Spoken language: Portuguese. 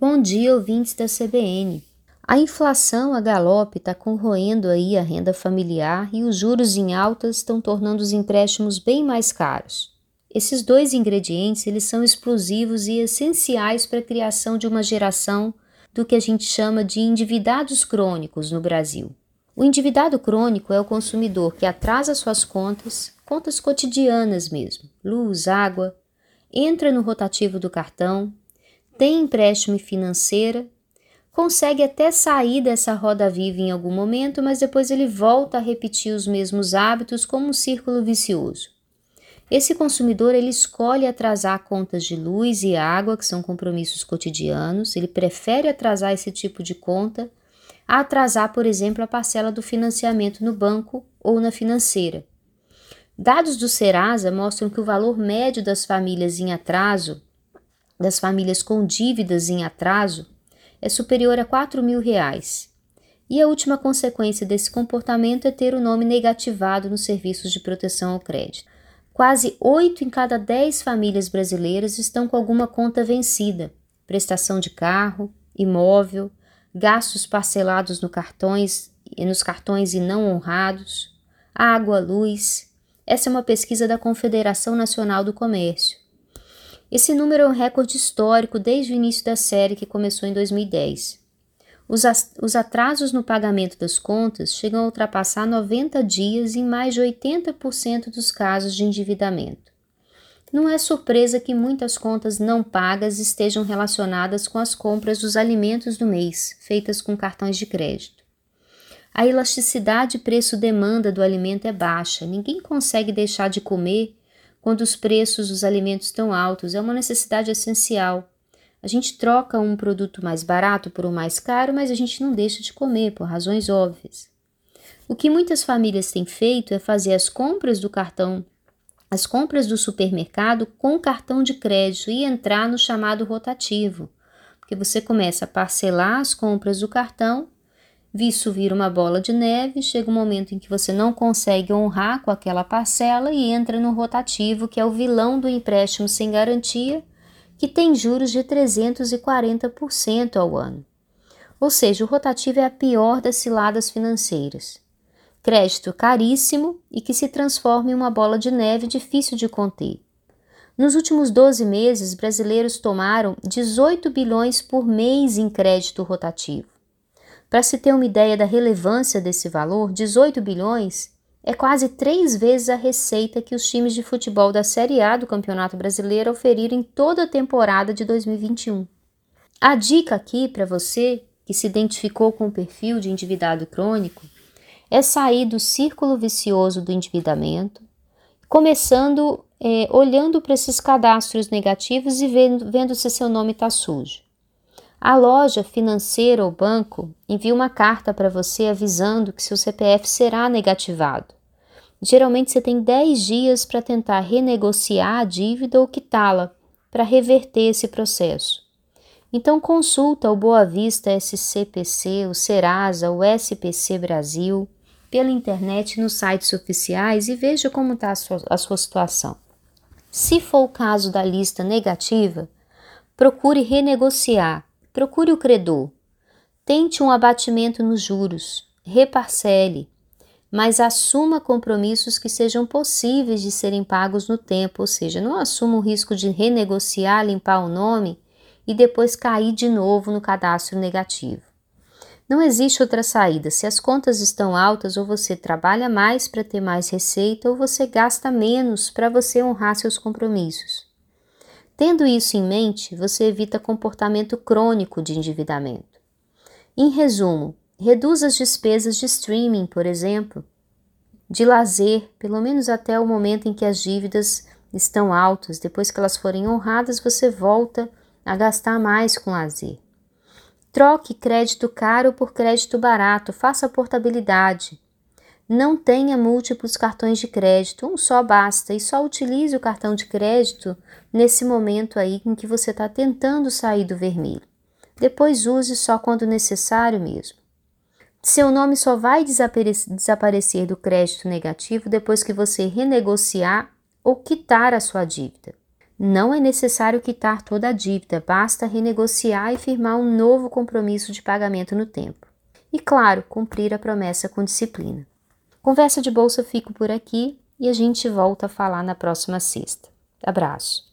Bom dia, ouvintes da CBN. A inflação a galope está corroendo aí a renda familiar e os juros em altas estão tornando os empréstimos bem mais caros. Esses dois ingredientes eles são explosivos e essenciais para a criação de uma geração do que a gente chama de endividados crônicos no Brasil. O endividado crônico é o consumidor que atrasa suas contas, contas cotidianas mesmo, luz, água, entra no rotativo do cartão, tem empréstimo financeira, consegue até sair dessa roda viva em algum momento, mas depois ele volta a repetir os mesmos hábitos como um círculo vicioso. Esse consumidor ele escolhe atrasar contas de luz e água, que são compromissos cotidianos, ele prefere atrasar esse tipo de conta a atrasar, por exemplo, a parcela do financiamento no banco ou na financeira. Dados do Serasa mostram que o valor médio das famílias em atraso das famílias com dívidas em atraso é superior a 4 mil reais. E a última consequência desse comportamento é ter o nome negativado nos serviços de proteção ao crédito. Quase 8 em cada 10 famílias brasileiras estão com alguma conta vencida, prestação de carro, imóvel, gastos parcelados no cartões, nos cartões e não honrados, água, luz. Essa é uma pesquisa da Confederação Nacional do Comércio. Esse número é um recorde histórico desde o início da série, que começou em 2010. Os, os atrasos no pagamento das contas chegam a ultrapassar 90 dias em mais de 80% dos casos de endividamento. Não é surpresa que muitas contas não pagas estejam relacionadas com as compras dos alimentos do mês, feitas com cartões de crédito. A elasticidade preço-demanda do alimento é baixa, ninguém consegue deixar de comer quando os preços dos alimentos estão altos, é uma necessidade essencial. A gente troca um produto mais barato por um mais caro, mas a gente não deixa de comer por razões óbvias. O que muitas famílias têm feito é fazer as compras do cartão, as compras do supermercado com cartão de crédito e entrar no chamado rotativo, porque você começa a parcelar as compras do cartão Visto vira uma bola de neve, chega um momento em que você não consegue honrar com aquela parcela e entra no rotativo, que é o vilão do empréstimo sem garantia, que tem juros de 340% ao ano. Ou seja, o rotativo é a pior das ciladas financeiras. Crédito caríssimo e que se transforma em uma bola de neve difícil de conter. Nos últimos 12 meses, brasileiros tomaram 18 bilhões por mês em crédito rotativo. Para se ter uma ideia da relevância desse valor, 18 bilhões é quase três vezes a receita que os times de futebol da Série A do Campeonato Brasileiro oferiram em toda a temporada de 2021. A dica aqui para você que se identificou com o perfil de endividado crônico é sair do círculo vicioso do endividamento, começando é, olhando para esses cadastros negativos e vendo, vendo se seu nome está sujo. A loja financeira ou banco envia uma carta para você avisando que seu CPF será negativado. Geralmente você tem 10 dias para tentar renegociar a dívida ou quitá-la para reverter esse processo. Então consulta o Boa Vista SCPC, o Serasa, o SPC Brasil, pela internet nos sites oficiais e veja como está a a sua situação. Se for o caso da lista negativa, procure renegociar Procure o credor. Tente um abatimento nos juros. Reparcele. Mas assuma compromissos que sejam possíveis de serem pagos no tempo, ou seja, não assuma o risco de renegociar, limpar o nome e depois cair de novo no cadastro negativo. Não existe outra saída. Se as contas estão altas, ou você trabalha mais para ter mais receita, ou você gasta menos para você honrar seus compromissos. Tendo isso em mente, você evita comportamento crônico de endividamento. Em resumo, reduz as despesas de streaming, por exemplo, de lazer, pelo menos até o momento em que as dívidas estão altas. Depois que elas forem honradas, você volta a gastar mais com lazer. Troque crédito caro por crédito barato, faça portabilidade. Não tenha múltiplos cartões de crédito, um só basta e só utilize o cartão de crédito nesse momento aí em que você está tentando sair do vermelho. Depois use só quando necessário mesmo. Seu nome só vai desaparecer do crédito negativo depois que você renegociar ou quitar a sua dívida. Não é necessário quitar toda a dívida, basta renegociar e firmar um novo compromisso de pagamento no tempo. E, claro, cumprir a promessa com disciplina. Conversa de bolsa fico por aqui e a gente volta a falar na próxima sexta. Abraço.